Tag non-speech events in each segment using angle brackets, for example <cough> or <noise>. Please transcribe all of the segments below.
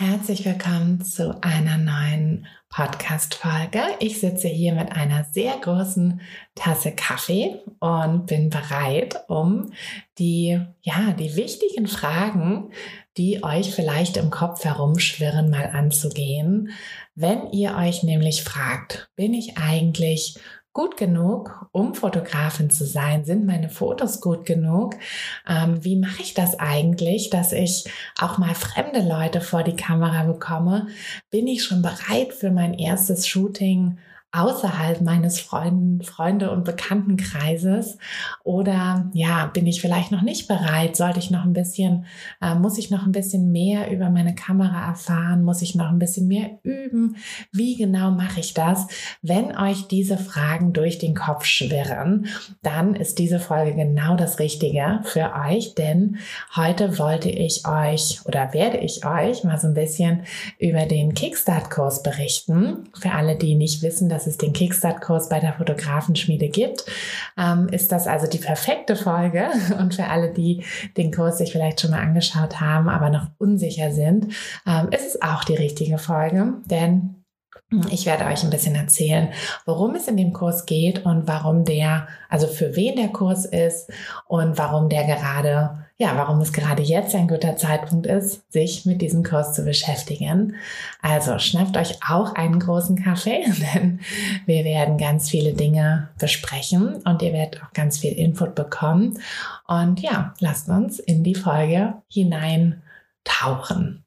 Herzlich willkommen zu einer neuen Podcast-Folge. Ich sitze hier mit einer sehr großen Tasse Kaffee und bin bereit, um die, ja, die wichtigen Fragen, die euch vielleicht im Kopf herumschwirren, mal anzugehen. Wenn ihr euch nämlich fragt, bin ich eigentlich gut genug, um Fotografin zu sein? Sind meine Fotos gut genug? Ähm, wie mache ich das eigentlich, dass ich auch mal fremde Leute vor die Kamera bekomme? Bin ich schon bereit für mein erstes Shooting? Außerhalb meines Freund, Freunde- und Bekanntenkreises? Oder ja, bin ich vielleicht noch nicht bereit? Sollte ich noch ein bisschen, äh, muss ich noch ein bisschen mehr über meine Kamera erfahren? Muss ich noch ein bisschen mehr üben? Wie genau mache ich das? Wenn euch diese Fragen durch den Kopf schwirren, dann ist diese Folge genau das Richtige für euch, denn heute wollte ich euch oder werde ich euch mal so ein bisschen über den Kickstart-Kurs berichten. Für alle, die nicht wissen, dass dass es den Kickstart-Kurs bei der Fotografenschmiede gibt, ähm, ist das also die perfekte Folge. <laughs> Und für alle, die den Kurs sich vielleicht schon mal angeschaut haben, aber noch unsicher sind, ähm, ist es auch die richtige Folge, denn ich werde euch ein bisschen erzählen, worum es in dem Kurs geht und warum der, also für wen der Kurs ist und warum der gerade, ja, warum es gerade jetzt ein guter Zeitpunkt ist, sich mit diesem Kurs zu beschäftigen. Also schnappt euch auch einen großen Kaffee, <laughs> denn wir werden ganz viele Dinge besprechen und ihr werdet auch ganz viel Input bekommen. Und ja, lasst uns in die Folge hinein tauchen.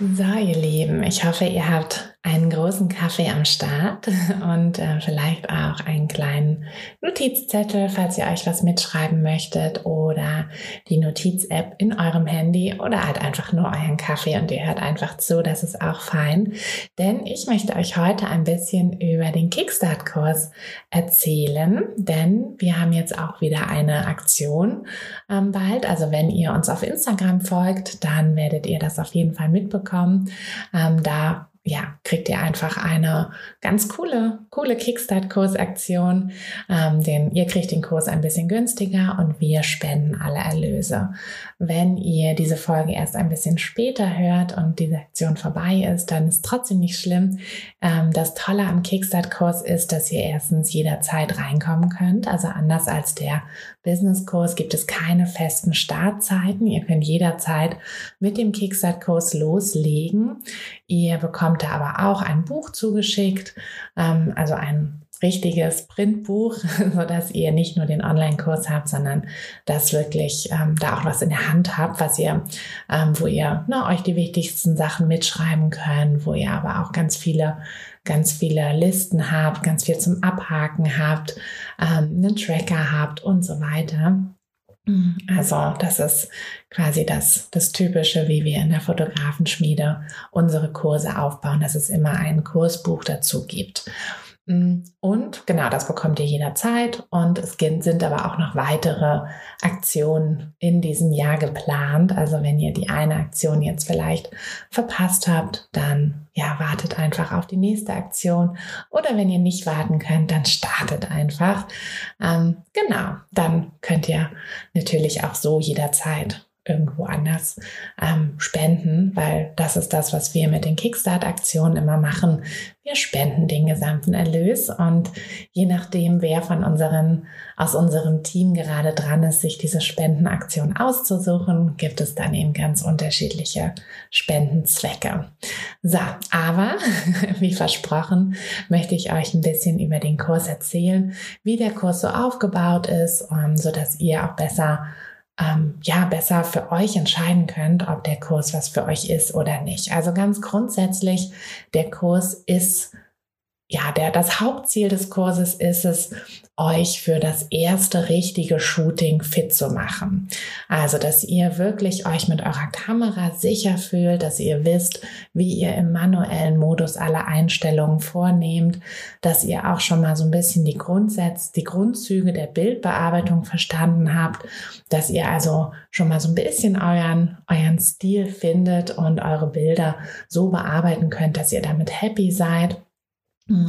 So, ihr Lieben, ich hoffe, ihr habt einen großen Kaffee am Start und äh, vielleicht auch einen kleinen Notizzettel, falls ihr euch was mitschreiben möchtet oder die Notiz-App in eurem Handy oder halt einfach nur euren Kaffee und ihr hört einfach zu, das ist auch fein. Denn ich möchte euch heute ein bisschen über den Kickstart-Kurs erzählen, denn wir haben jetzt auch wieder eine Aktion ähm, bald. Also wenn ihr uns auf Instagram folgt, dann werdet ihr das auf jeden Fall mitbekommen. Ähm, da ja, kriegt ihr einfach eine ganz coole, coole Kickstart-Kursaktion. Ähm, denn ihr kriegt den Kurs ein bisschen günstiger und wir spenden alle Erlöse. Wenn ihr diese Folge erst ein bisschen später hört und diese Aktion vorbei ist, dann ist trotzdem nicht schlimm. Ähm, das Tolle am Kickstart-Kurs ist, dass ihr erstens jederzeit reinkommen könnt. Also anders als der Business-Kurs gibt es keine festen Startzeiten. Ihr könnt jederzeit mit dem Kickstart-Kurs loslegen. Ihr bekommt bekommt er aber auch ein Buch zugeschickt, ähm, also ein richtiges Printbuch, <laughs> so dass ihr nicht nur den Online-Kurs habt, sondern dass wirklich ähm, da auch was in der Hand habt, was ihr, ähm, wo ihr na, euch die wichtigsten Sachen mitschreiben könnt, wo ihr aber auch ganz viele ganz viele Listen habt, ganz viel zum Abhaken habt, ähm, einen Tracker habt und so weiter. Also das ist quasi das, das Typische, wie wir in der Fotografenschmiede unsere Kurse aufbauen, dass es immer ein Kursbuch dazu gibt. Mm, und genau, das bekommt ihr jederzeit. Und es sind aber auch noch weitere Aktionen in diesem Jahr geplant. Also wenn ihr die eine Aktion jetzt vielleicht verpasst habt, dann ja, wartet einfach auf die nächste Aktion. Oder wenn ihr nicht warten könnt, dann startet einfach. Ähm, genau, dann könnt ihr natürlich auch so jederzeit irgendwo anders ähm, spenden, weil das ist das, was wir mit den Kickstart-Aktionen immer machen. Wir spenden den gesamten Erlös und je nachdem, wer von unseren, aus unserem Team gerade dran ist, sich diese Spendenaktion auszusuchen, gibt es dann eben ganz unterschiedliche Spendenzwecke. So, aber <laughs> wie versprochen, möchte ich euch ein bisschen über den Kurs erzählen, wie der Kurs so aufgebaut ist, um, ähm, so dass ihr auch besser ähm, ja besser für euch entscheiden könnt, ob der Kurs was für euch ist oder nicht. Also ganz grundsätzlich, der Kurs ist ja, der, das Hauptziel des Kurses ist es, euch für das erste richtige Shooting fit zu machen. Also, dass ihr wirklich euch mit eurer Kamera sicher fühlt, dass ihr wisst, wie ihr im manuellen Modus alle Einstellungen vornehmt, dass ihr auch schon mal so ein bisschen die Grundsätze, die Grundzüge der Bildbearbeitung verstanden habt, dass ihr also schon mal so ein bisschen euren, euren Stil findet und eure Bilder so bearbeiten könnt, dass ihr damit happy seid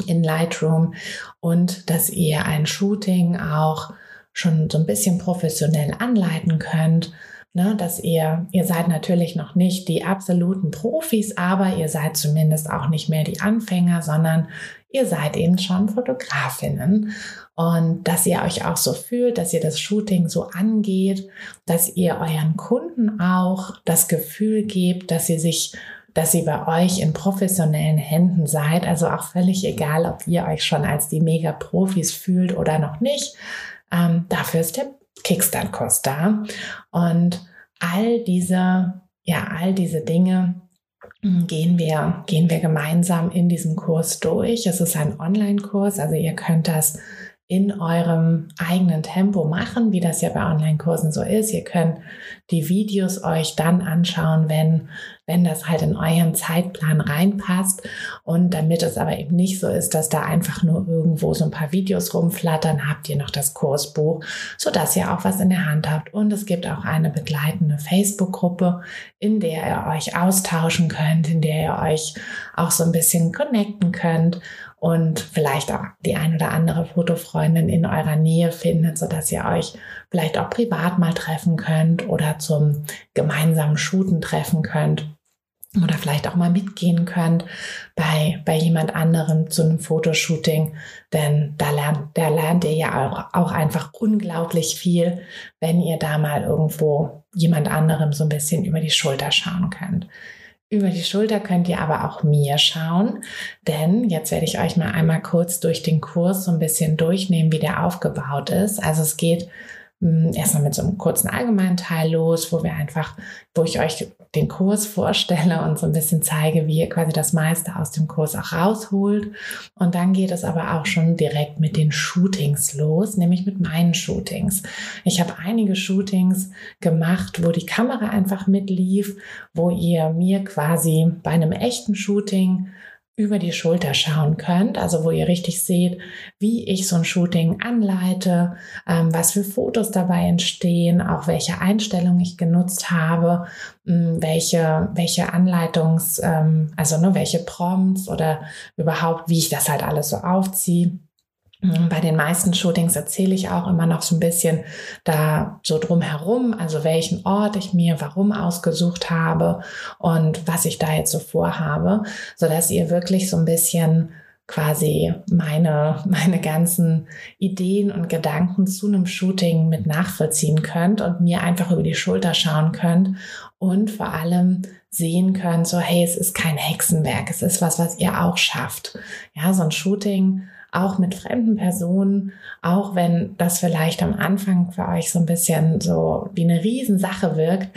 in Lightroom und dass ihr ein Shooting auch schon so ein bisschen professionell anleiten könnt. Ne, dass ihr, ihr seid natürlich noch nicht die absoluten Profis, aber ihr seid zumindest auch nicht mehr die Anfänger, sondern ihr seid eben schon Fotografinnen. Und dass ihr euch auch so fühlt, dass ihr das Shooting so angeht, dass ihr euren Kunden auch das Gefühl gebt, dass sie sich dass ihr bei euch in professionellen Händen seid. Also auch völlig egal, ob ihr euch schon als die Mega-Profis fühlt oder noch nicht. Ähm, dafür ist der Kickstart-Kurs da. Und all diese, ja, all diese Dinge hm, gehen wir, gehen wir gemeinsam in diesem Kurs durch. Es ist ein Online-Kurs, also ihr könnt das in eurem eigenen Tempo machen, wie das ja bei Online-Kursen so ist. Ihr könnt die Videos euch dann anschauen, wenn, wenn das halt in euren Zeitplan reinpasst. Und damit es aber eben nicht so ist, dass da einfach nur irgendwo so ein paar Videos rumflattern, habt ihr noch das Kursbuch, sodass ihr auch was in der Hand habt. Und es gibt auch eine begleitende Facebook-Gruppe, in der ihr euch austauschen könnt, in der ihr euch auch so ein bisschen connecten könnt und vielleicht auch die ein oder andere Fotofreundin in eurer Nähe findet, so dass ihr euch vielleicht auch privat mal treffen könnt oder zum gemeinsamen Shooten treffen könnt oder vielleicht auch mal mitgehen könnt bei, bei jemand anderem zu einem Fotoshooting, denn da lernt, da lernt ihr ja auch, auch einfach unglaublich viel, wenn ihr da mal irgendwo jemand anderem so ein bisschen über die Schulter schauen könnt. Über die Schulter könnt ihr aber auch mir schauen, denn jetzt werde ich euch mal einmal kurz durch den Kurs so ein bisschen durchnehmen, wie der aufgebaut ist. Also es geht erstmal mit so einem kurzen allgemeinen Teil los, wo wir einfach, wo ich euch den Kurs vorstelle und so ein bisschen zeige, wie ihr quasi das meiste aus dem Kurs auch rausholt. Und dann geht es aber auch schon direkt mit den Shootings los, nämlich mit meinen Shootings. Ich habe einige Shootings gemacht, wo die Kamera einfach mitlief, wo ihr mir quasi bei einem echten Shooting über die Schulter schauen könnt, also wo ihr richtig seht, wie ich so ein Shooting anleite, ähm, was für Fotos dabei entstehen, auch welche Einstellungen ich genutzt habe, mh, hm, welche, welche Anleitungs, ähm, also ne, welche Prompts oder überhaupt, wie ich das halt alles so aufziehe. Mhm, bei den meisten Shootings erzähle ich auch immer noch so ein bisschen da so drumherum, also welchen Ort ich mir warum ausgesucht habe und was ich da jetzt so vorhabe, so dass ihr wirklich so ein bisschen quasi meine, <laughs> meine ganzen Ideen und Gedanken zu einem Shooting mit nachvollziehen könnt und mir einfach über die Schulter schauen könnt und vor allem sehen könnt, so hey, es ist kein Hexenwerk, es ist was, was ihr auch schafft. Ja, so ein Shooting auch mit fremden Personen, auch wenn das vielleicht am Anfang für euch so ein bisschen so wie eine Riesensache wirkt,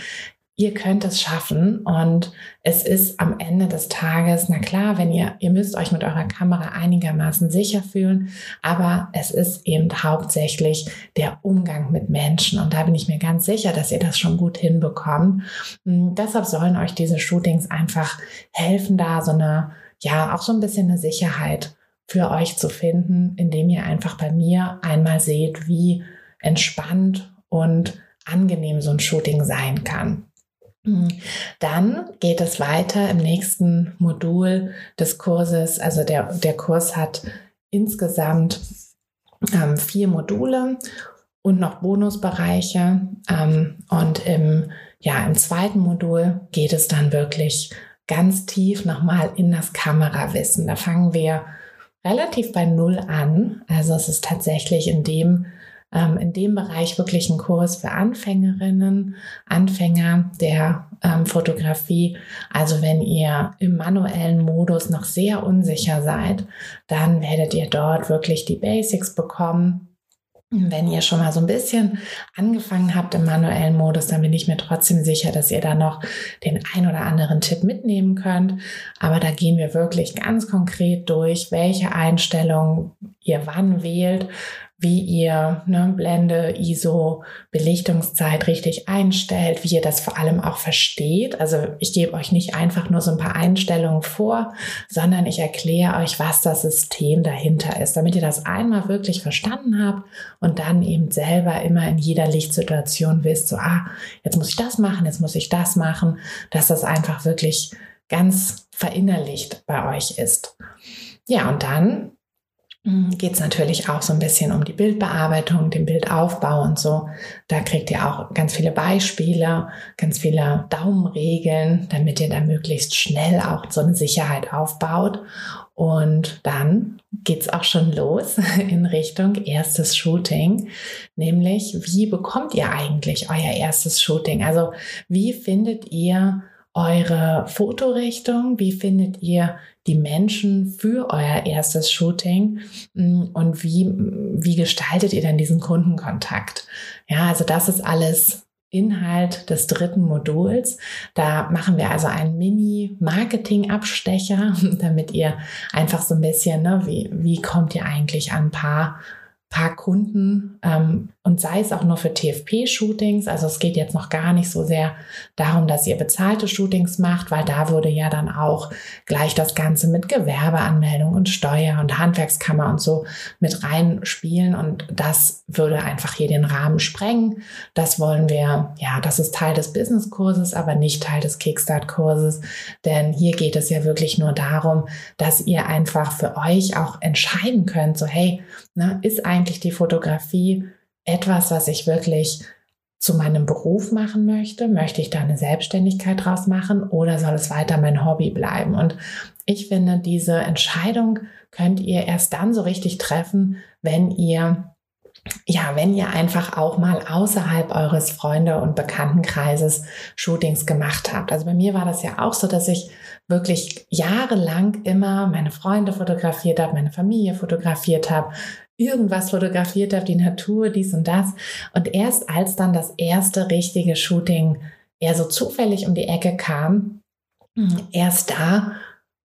ihr könnt es schaffen und es ist am Ende des Tages, na klar, wenn ihr, ihr müsst euch mit eurer Kamera einigermaßen sicher fühlen, aber es ist eben hauptsächlich der Umgang mit Menschen und da bin ich mir ganz sicher, dass ihr das schon gut hinbekommt. Hm, deshalb sollen euch diese Shootings einfach helfen, da so eine, ja, auch so ein bisschen eine Sicherheit für euch zu finden, indem ihr einfach bei mir einmal seht, wie entspannt und angenehm so ein Shooting sein kann. Hm. Dann geht es weiter im nächsten Modul des Kurses. Also der, der Kurs hat insgesamt ähm, vier Module und noch Bonusbereiche. Ähm, und im, ja, im zweiten Modul geht es dann wirklich ganz tief nochmal in das Kamerawissen. Da fangen wir relativ bei Null an. Also es ist tatsächlich in dem ähm, in dem Bereich wirklich ein Kurs für Anfängerinnen, Anfänger der ähm, Fotografie. Also wenn ihr im manuellen Modus noch sehr unsicher seid, dann werdet ihr dort wirklich die Basics bekommen. Wenn ihr schon mal so ein bisschen angefangen habt im manuellen Modus, dann bin ich mir trotzdem sicher, dass ihr da noch den ein oder anderen Tipp mitnehmen könnt. Aber da gehen wir wirklich ganz konkret durch, welche Einstellungen ihr wann wählt, wie ihr ne, Blende, ISO, Belichtungszeit richtig einstellt, wie ihr das vor allem auch versteht. Also ich gebe euch nicht einfach nur so ein paar Einstellungen vor, sondern ich erkläre euch, was das System dahinter ist, damit ihr das einmal wirklich verstanden habt und dann eben selber immer in jeder Lichtsituation wisst, so, ah, jetzt muss ich das machen, jetzt muss ich das machen, dass das einfach wirklich ganz verinnerlicht bei euch ist. Ja, und dann geht es natürlich auch so ein bisschen um die Bildbearbeitung, den Bildaufbau und so. Da kriegt ihr auch ganz viele Beispiele, ganz viele Daumenregeln, damit ihr da möglichst schnell auch so eine Sicherheit aufbaut. Und dann geht es auch schon los <laughs> in Richtung erstes Shooting, nämlich wie bekommt ihr eigentlich euer erstes Shooting? Also wie findet ihr eure Fotorichtung? Wie findet ihr die Menschen für euer erstes Shooting mm, und wie, wie gestaltet ihr dann diesen Kundenkontakt? Ja, also das ist alles Inhalt des dritten Moduls. Da machen wir also einen Mini-Marketing-Abstecher, <laughs> damit ihr einfach so ein bisschen, ne, wie, wie kommt ihr eigentlich an ein paar paar Kunden ähm, und sei es auch nur für TFP-Shootings. Also es geht jetzt noch gar nicht so sehr darum, dass ihr bezahlte Shootings macht, weil da würde ja dann auch gleich das Ganze mit Gewerbeanmeldung und Steuer und Handwerkskammer und so mit reinspielen und das würde einfach hier den Rahmen sprengen. Das wollen wir, ja, das ist Teil des Business-Kurses, aber nicht Teil des Kickstart-Kurses, denn hier geht es ja wirklich nur darum, dass ihr einfach für euch auch entscheiden könnt, so hey, ne, ist eigentlich die Fotografie etwas, was ich wirklich zu meinem Beruf machen möchte? Möchte ich da eine Selbstständigkeit draus machen oder soll es weiter mein Hobby bleiben? Und ich finde, diese Entscheidung könnt ihr erst dann so richtig treffen, wenn ihr ja, wenn ihr einfach auch mal außerhalb eures Freunde- und Bekanntenkreises Shootings gemacht habt. Also bei mir war das ja auch so, dass ich wirklich jahrelang immer meine Freunde fotografiert habe, meine Familie fotografiert habe, irgendwas fotografiert habe, die Natur, dies und das. Und erst als dann das erste richtige Shooting eher so zufällig um die Ecke kam, erst da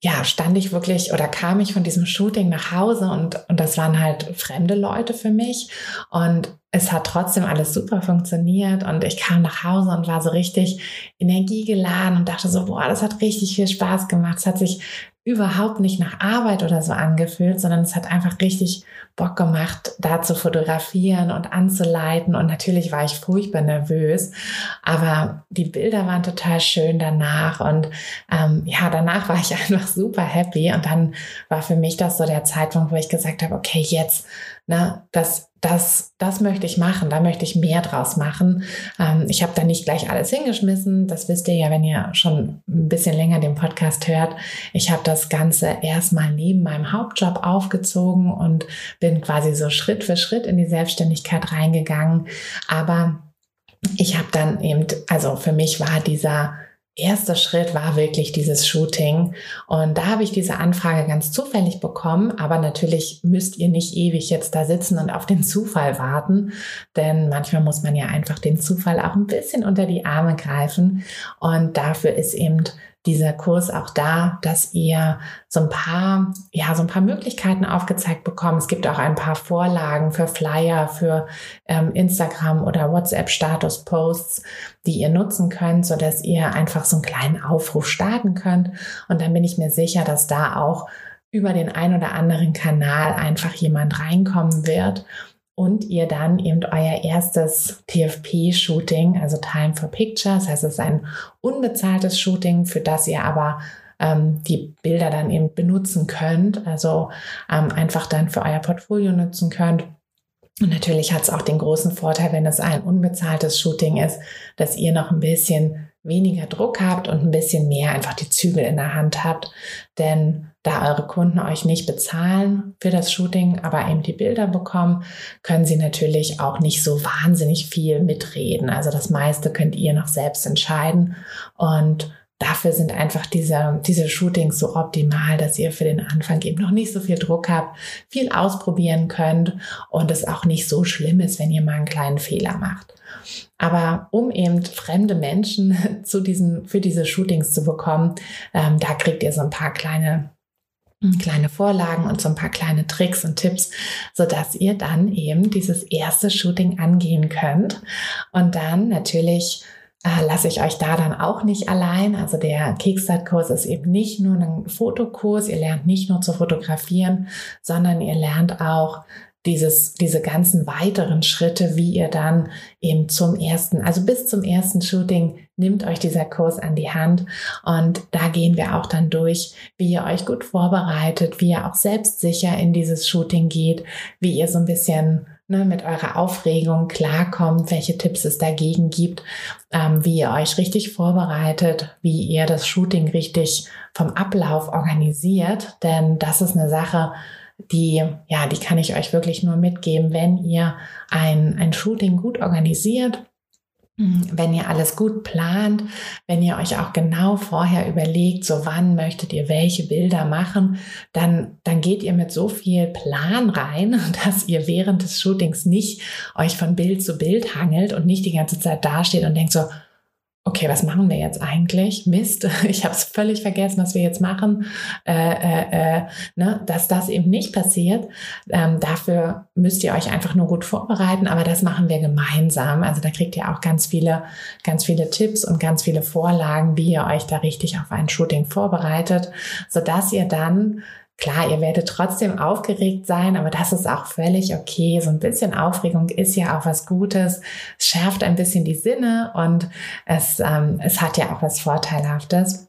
ja, stand ich wirklich oder kam ich von diesem Shooting nach Hause und, und das waren halt fremde Leute für mich. Und es hat trotzdem alles super funktioniert und ich kam nach Hause und war so richtig energiegeladen und dachte so, boah, das hat richtig viel Spaß gemacht. Es hat sich überhaupt nicht nach Arbeit oder so angefühlt, sondern es hat einfach richtig Bock gemacht, da zu fotografieren und anzuleiten. Und natürlich war ich furchtbar nervös, aber die Bilder waren total schön danach. Und ähm, ja, danach war ich <laughs> einfach super happy. Und dann war für mich das so der Zeitpunkt, wo ich gesagt habe, okay, jetzt, ne, das das, das möchte ich machen, da möchte ich mehr draus machen. Ähm, ich habe da nicht gleich alles hingeschmissen. Das wisst ihr ja, wenn ihr schon ein bisschen länger den Podcast hört. Ich habe das Ganze erstmal neben meinem Hauptjob aufgezogen und bin quasi so Schritt für Schritt in die Selbstständigkeit reingegangen. Aber ich habe dann eben, also für mich war dieser erste Schritt war wirklich dieses Shooting. Und da habe ich diese Anfrage ganz zufällig bekommen. Aber natürlich müsst ihr nicht ewig jetzt da sitzen und auf den Zufall warten. Denn manchmal muss man ja einfach den Zufall auch ein bisschen unter die Arme greifen. Und dafür ist eben dieser Kurs auch da, dass ihr so ein paar, ja, so ein paar Möglichkeiten aufgezeigt bekommt. Es gibt auch ein paar Vorlagen für Flyer, für ähm, Instagram oder WhatsApp Status Posts, die ihr nutzen könnt, so dass ihr einfach so einen kleinen Aufruf starten könnt. Und dann bin ich mir sicher, dass da auch über den ein oder anderen Kanal einfach jemand reinkommen wird und ihr dann eben euer erstes TFP-Shooting, also Time for Picture, das heißt, es ist ein unbezahltes Shooting, für das ihr aber ähm, die Bilder dann eben benutzen könnt, also ähm, einfach dann für euer Portfolio nutzen könnt. Und natürlich hat es auch den großen Vorteil, wenn es ein unbezahltes Shooting ist, dass ihr noch ein bisschen weniger Druck habt und ein bisschen mehr einfach die Zügel in der Hand habt. Denn da eure Kunden euch nicht bezahlen für das Shooting, aber eben die Bilder bekommen, können sie natürlich auch nicht so wahnsinnig viel mitreden. Also das meiste könnt ihr noch selbst entscheiden. Und dafür sind einfach diese, diese Shootings so optimal, dass ihr für den Anfang eben noch nicht so viel Druck habt, viel ausprobieren könnt und es auch nicht so schlimm ist, wenn ihr mal einen kleinen Fehler macht. Aber um eben fremde Menschen <laughs> zu diesen, für diese Shootings zu bekommen, ähm, da kriegt ihr so ein paar kleine kleine Vorlagen und so ein paar kleine Tricks und Tipps, so dass ihr dann eben dieses erste Shooting angehen könnt. Und dann natürlich lasse ich euch da dann auch nicht allein. Also der Kickstart-Kurs ist eben nicht nur ein Fotokurs. Ihr lernt nicht nur zu fotografieren, sondern ihr lernt auch dieses, diese ganzen weiteren Schritte, wie ihr dann eben zum ersten, also bis zum ersten Shooting nimmt euch dieser Kurs an die Hand und da gehen wir auch dann durch, wie ihr euch gut vorbereitet, wie ihr auch selbstsicher in dieses Shooting geht, wie ihr so ein bisschen ne, mit eurer Aufregung klarkommt, welche Tipps es dagegen gibt, ähm, wie ihr euch richtig vorbereitet, wie ihr das Shooting richtig vom Ablauf organisiert, denn das ist eine Sache, die, ja, die kann ich euch wirklich nur mitgeben, wenn ihr ein, ein Shooting gut organisiert, wenn ihr alles gut plant, wenn ihr euch auch genau vorher überlegt, so wann möchtet ihr welche Bilder machen, dann, dann geht ihr mit so viel Plan rein, <laughs> dass ihr während des Shootings nicht euch von Bild zu Bild hangelt und nicht die ganze Zeit dasteht und denkt so, okay, was machen wir jetzt eigentlich? Mist, <laughs> ich habe es völlig vergessen, was wir jetzt machen. Äh, äh, äh, ne? Dass das eben nicht passiert, ähm, dafür müsst ihr euch einfach nur gut vorbereiten, aber das machen wir gemeinsam. Also da kriegt ihr auch ganz viele, ganz viele Tipps und ganz viele Vorlagen, wie ihr euch da richtig auf ein Shooting vorbereitet, sodass ihr dann Klar, ihr werdet trotzdem aufgeregt sein, aber das ist auch völlig okay. So ein bisschen Aufregung ist ja auch was Gutes. Es schärft ein bisschen die Sinne und es, ähm, es hat ja auch was Vorteilhaftes.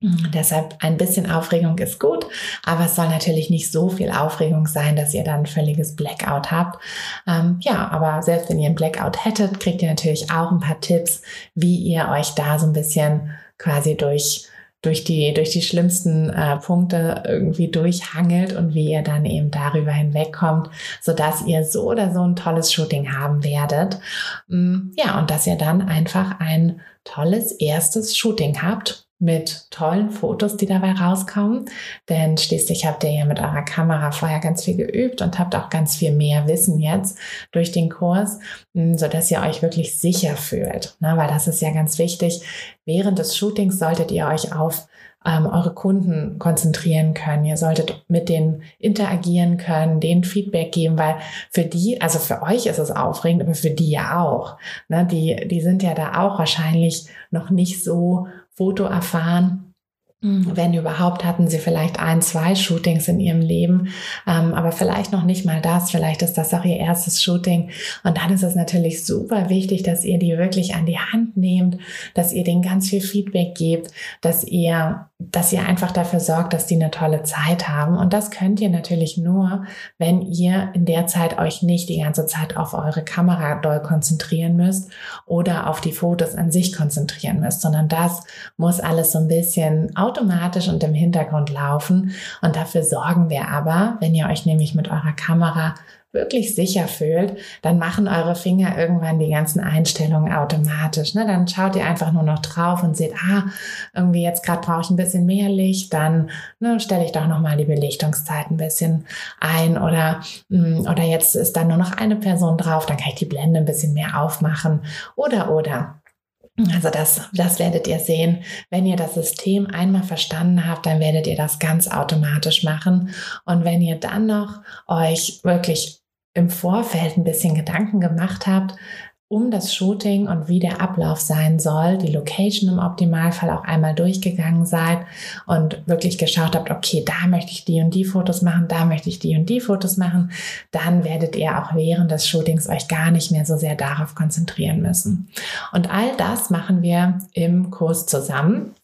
Deshalb ein bisschen Aufregung ist gut, aber es soll natürlich nicht so viel Aufregung sein, dass ihr dann ein völliges Blackout habt. Ähm, ja, aber selbst wenn ihr ein Blackout hättet, kriegt ihr natürlich auch ein paar Tipps, wie ihr euch da so ein bisschen quasi durch durch die, durch die schlimmsten äh, Punkte irgendwie durchhangelt und wie ihr dann eben darüber hinwegkommt, sodass ihr so oder so ein tolles Shooting haben werdet. Mm, ja, und dass ihr dann einfach ein tolles erstes Shooting habt mit tollen Fotos, die dabei rauskommen. Denn schließlich habt ihr ja mit eurer Kamera vorher ganz viel geübt und habt auch ganz viel mehr Wissen jetzt durch den Kurs, hm, so dass ihr euch wirklich sicher fühlt. Ne? Weil das ist ja ganz wichtig. Während des Shootings solltet ihr euch auf ähm, eure Kunden konzentrieren können. Ihr solltet mit denen interagieren können, denen Feedback geben, weil für die, also für euch ist es aufregend, aber für die ja auch. Ne? Die, die sind ja da auch wahrscheinlich noch nicht so Foto erfahren. Mhm. Wenn überhaupt, hatten sie vielleicht ein, zwei Shootings in ihrem Leben, ähm, aber vielleicht noch nicht mal das. Vielleicht ist das auch ihr erstes Shooting. Und dann ist es natürlich super wichtig, dass ihr die wirklich an die Hand nehmt, dass ihr denen ganz viel Feedback gebt, dass ihr dass ihr einfach dafür sorgt, dass die eine tolle Zeit haben. Und das könnt ihr natürlich nur, wenn ihr in der Zeit euch nicht die ganze Zeit auf eure Kamera doll konzentrieren müsst oder auf die Fotos an sich konzentrieren müsst, sondern das muss alles so ein bisschen automatisch und im Hintergrund laufen. Und dafür sorgen wir aber, wenn ihr euch nämlich mit eurer Kamera wirklich sicher fühlt, dann machen eure Finger irgendwann die ganzen Einstellungen automatisch. Ne? Dann schaut ihr einfach nur noch drauf und seht, ah, irgendwie jetzt gerade brauche ich ein bisschen mehr Licht, dann ne, stelle ich doch nochmal die Belichtungszeit ein bisschen ein oder, mm, oder jetzt ist dann nur noch eine Person drauf, dann kann ich die Blende ein bisschen mehr aufmachen oder, oder. Also das, das werdet ihr sehen. Wenn ihr das System einmal verstanden habt, dann werdet ihr das ganz automatisch machen. Und wenn ihr dann noch euch wirklich im Vorfeld ein bisschen Gedanken gemacht habt, um das Shooting und wie der Ablauf sein soll, die Location im Optimalfall auch einmal durchgegangen seid und wirklich geschaut habt, okay, da möchte ich die und die Fotos machen, da möchte ich die und die Fotos machen, dann werdet ihr auch während des Shootings euch gar nicht mehr so sehr darauf konzentrieren müssen. Und all das machen wir im Kurs zusammen.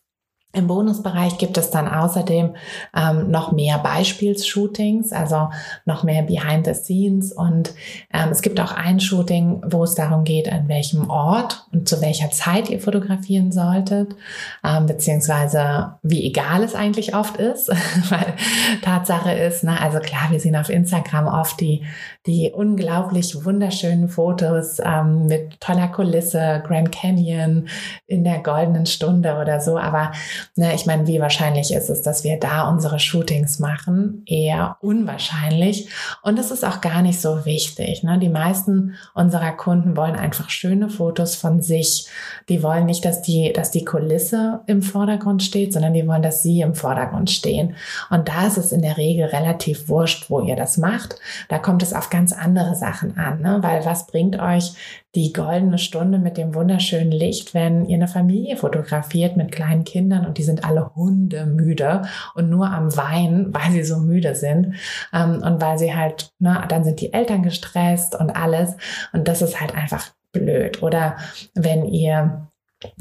Im Bonusbereich gibt es dann außerdem ähm, noch mehr Beispielsshootings, also noch mehr Behind the Scenes. Und ähm, es gibt auch ein Shooting, wo es darum geht, an welchem Ort und zu welcher Zeit ihr fotografieren solltet, ähm, beziehungsweise wie egal es eigentlich oft ist. <laughs> Weil Tatsache ist, ne, also klar, wir sehen auf Instagram oft die, die unglaublich wunderschönen Fotos ähm, mit toller Kulisse, Grand Canyon in der goldenen Stunde oder so. Aber Ne, ich meine, wie wahrscheinlich ist es, dass wir da unsere Shootings machen? Eher unwahrscheinlich. Und es ist auch gar nicht so wichtig. Ne? Die meisten unserer Kunden wollen einfach schöne Fotos von sich. Die wollen nicht, dass die, dass die Kulisse im Vordergrund steht, sondern die wollen, dass sie im Vordergrund stehen. Und da ist es in der Regel relativ wurscht, wo ihr das macht. Da kommt es auf ganz andere Sachen an. Ne? Weil was bringt euch die goldene Stunde mit dem wunderschönen Licht, wenn ihr eine Familie fotografiert mit kleinen Kindern und die sind alle hundemüde und nur am Weinen, weil sie so müde sind ähm, und weil sie halt, ne, dann sind die Eltern gestresst und alles und das ist halt einfach blöd. Oder wenn ihr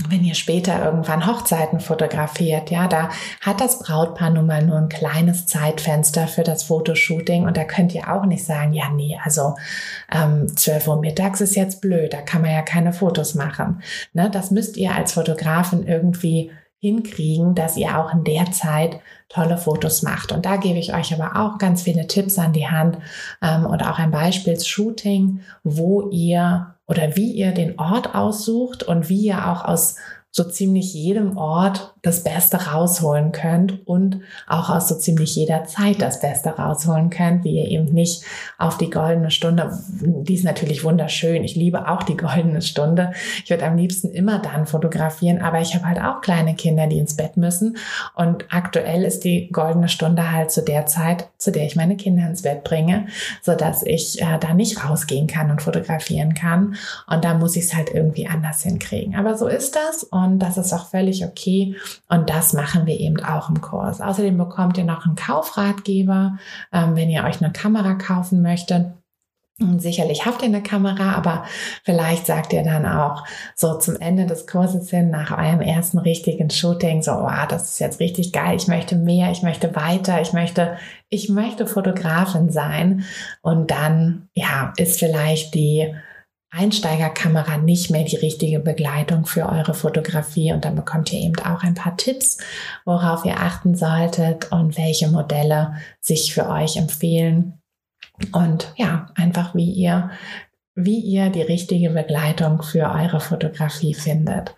wenn ihr später irgendwann Hochzeiten fotografiert, ja, da hat das Brautpaar nun mal nur ein kleines Zeitfenster für das Fotoshooting und da könnt ihr auch nicht sagen, ja, nee, also ähm, 12 Uhr mittags ist jetzt blöd, da kann man ja keine Fotos machen. Ne, das müsst ihr als Fotografin irgendwie hinkriegen, dass ihr auch in der Zeit tolle Fotos macht. Und da gebe ich euch aber auch ganz viele Tipps an die Hand ähm, und auch ein Beispielsshooting, wo ihr oder wie ihr den Ort aussucht und wie ihr auch aus so ziemlich jedem Ort das Beste rausholen könnt und auch aus so ziemlich jeder Zeit das Beste rausholen könnt, wie ihr eben nicht auf die goldene Stunde, die ist natürlich wunderschön, ich liebe auch die goldene Stunde, ich würde am liebsten immer dann fotografieren, aber ich habe halt auch kleine Kinder, die ins Bett müssen und aktuell ist die goldene Stunde halt zu der Zeit, zu der ich meine Kinder ins Bett bringe, sodass ich äh, da nicht rausgehen kann und fotografieren kann und da muss ich es halt irgendwie anders hinkriegen. Aber so ist das und das ist auch völlig okay und das machen wir eben auch im Kurs. Außerdem bekommt ihr noch einen Kaufratgeber, ähm, wenn ihr euch eine Kamera kaufen möchtet. Und sicherlich habt ihr eine Kamera, aber vielleicht sagt ihr dann auch so zum Ende des Kurses hin, nach eurem ersten richtigen Shooting, so, oh, das ist jetzt richtig geil, ich möchte mehr, ich möchte weiter, ich möchte, ich möchte Fotografin sein. Und dann, ja, ist vielleicht die Einsteigerkamera nicht mehr die richtige Begleitung für eure Fotografie und dann bekommt ihr eben auch ein paar Tipps, worauf ihr achten solltet und welche Modelle sich für euch empfehlen und ja, einfach wie ihr wie ihr die richtige Begleitung für eure Fotografie findet.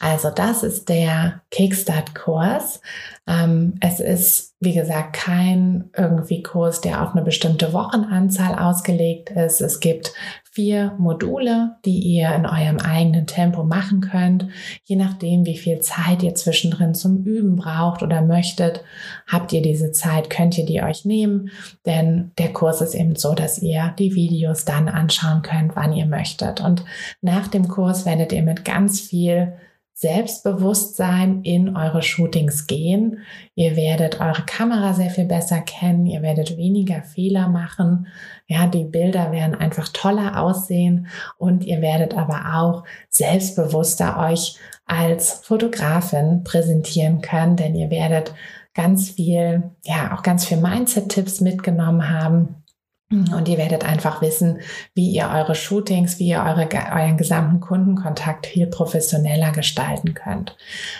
Also das ist der Kickstart-Kurs. Ähm, es ist, wie gesagt, kein irgendwie Kurs, der auf eine bestimmte Wochenanzahl ausgelegt ist. Es gibt vier Module, die ihr in eurem eigenen Tempo machen könnt. Je nachdem, wie viel Zeit ihr zwischendrin zum Üben braucht oder möchtet, habt ihr diese Zeit, könnt ihr die euch nehmen. Denn der Kurs ist eben so, dass ihr die Videos dann anschauen könnt, wann ihr möchtet. Und nach dem Kurs werdet ihr mit ganz viel Selbstbewusstsein in eure Shootings gehen. Ihr werdet eure Kamera sehr viel besser kennen, ihr werdet weniger Fehler machen. Ja, die Bilder werden einfach toller aussehen und ihr werdet aber auch selbstbewusster euch als Fotografin präsentieren können, denn ihr werdet ganz viel, ja, auch ganz viel Mindset-Tipps mitgenommen haben Und ihr werdet einfach wissen, wie ihr eure Shootings, wie ihr eure, euren gesamten Kundenkontakt viel professioneller gestalten könnt.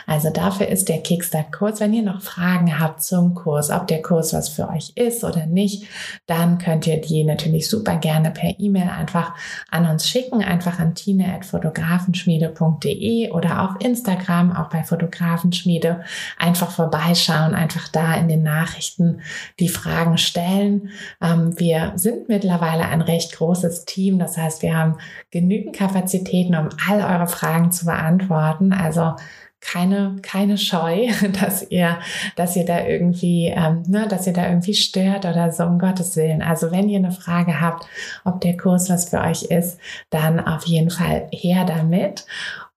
Also dafür ist der Kickstart-Kurs. Wenn ihr noch Fragen habt zum Kurs, ob der Kurs was für euch ist oder nicht, dann könnt ihr die natürlich super gerne per E-Mail einfach an uns schicken. Einfach an tine.fotografenschmiede.de oder auf Instagram, auch bei Fotografenschmiede. Einfach vorbeischauen, einfach da in den Nachrichten die Fragen stellen. Ähm, wir sind mittlerweile ein recht großes Team. Das heißt, wir haben genügend Kapazitäten, um all eure Fragen zu beantworten. Also keine, keine Scheu, <laughs> dass ihr, dass ihr da irgendwie, ähm, ne, dass ihr da irgendwie stört oder so, um Gottes Willen. Also wenn ihr eine Frage habt, ob der Kurs was für euch ist, dann auf jeden Fall her damit.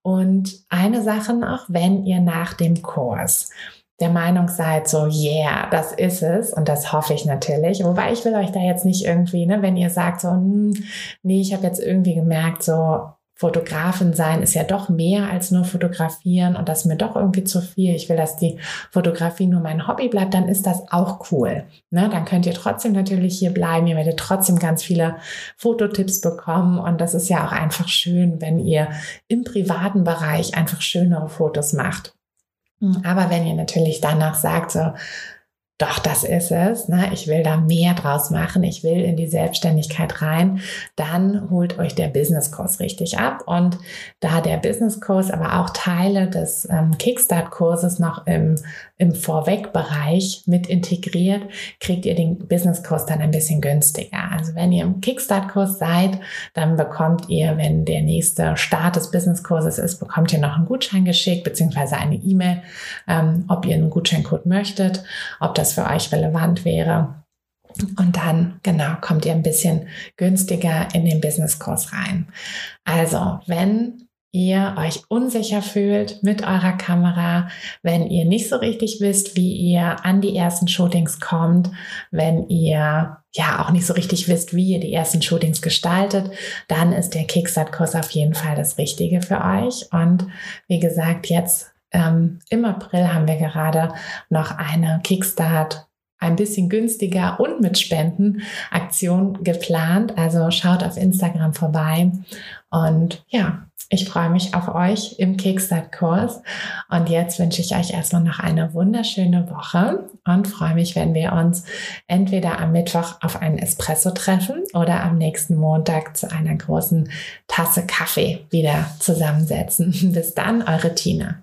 Und eine Sache noch, wenn ihr nach dem Kurs der Meinung seid, so, yeah, das ist es. Und das hoffe ich natürlich. Wobei ich will euch da jetzt nicht irgendwie, ne, wenn ihr sagt, so, hm, nee, ich habe jetzt irgendwie gemerkt, so, Fotografin sein ist ja doch mehr als nur fotografieren und das ist mir doch irgendwie zu viel. Ich will, dass die Fotografie nur mein Hobby bleibt, dann ist das auch cool. Ne? Dann könnt ihr trotzdem natürlich hier bleiben. Ihr werdet trotzdem ganz viele Fototipps bekommen und das ist ja auch einfach schön, wenn ihr im privaten Bereich einfach schönere Fotos macht. Aber wenn ihr natürlich danach sagt, so, doch, das ist es, ne? ich will da mehr draus machen, ich will in die Selbstständigkeit rein, dann holt euch der Business-Kurs richtig ab. Und da der Business-Kurs aber auch Teile des ähm, Kickstart-Kurses noch im, im Vorweg-Bereich mit integriert, kriegt ihr den Business-Kurs dann ein bisschen günstiger. Also wenn ihr im Kickstart-Kurs seid, dann bekommt ihr, wenn der nächste Start des Business-Kurses ist, bekommt ihr noch einen Gutschein geschickt, beziehungsweise eine E-Mail, ähm, ob ihr einen Gutscheincode möchtet, ob für euch relevant wäre. Und dann, genau, kommt ihr ein bisschen günstiger in den Business-Kurs rein. Also, wenn ihr euch unsicher fühlt mit eurer Kamera, wenn ihr nicht so richtig wisst, wie ihr an die ersten Shootings kommt, wenn ihr ja auch nicht so richtig wisst, wie ihr die ersten Shootings gestaltet, dann ist der Kickstart-Kurs auf jeden Fall das Richtige für euch. Und wie gesagt, jetzt ähm, im April haben wir gerade noch eine Kickstart ein bisschen günstiger und mit Spenden Aktion geplant. Also schaut auf Instagram vorbei. Und ja, ich freue mich auf euch im Kickstart-Kurs. Und jetzt wünsche ich euch erstmal noch eine wunderschöne Woche und freue mich, wenn wir uns entweder am Mittwoch auf einen Espresso treffen oder am nächsten Montag zu einer großen Tasse Kaffee wieder zusammensetzen. <laughs> Bis dann, eure Tina.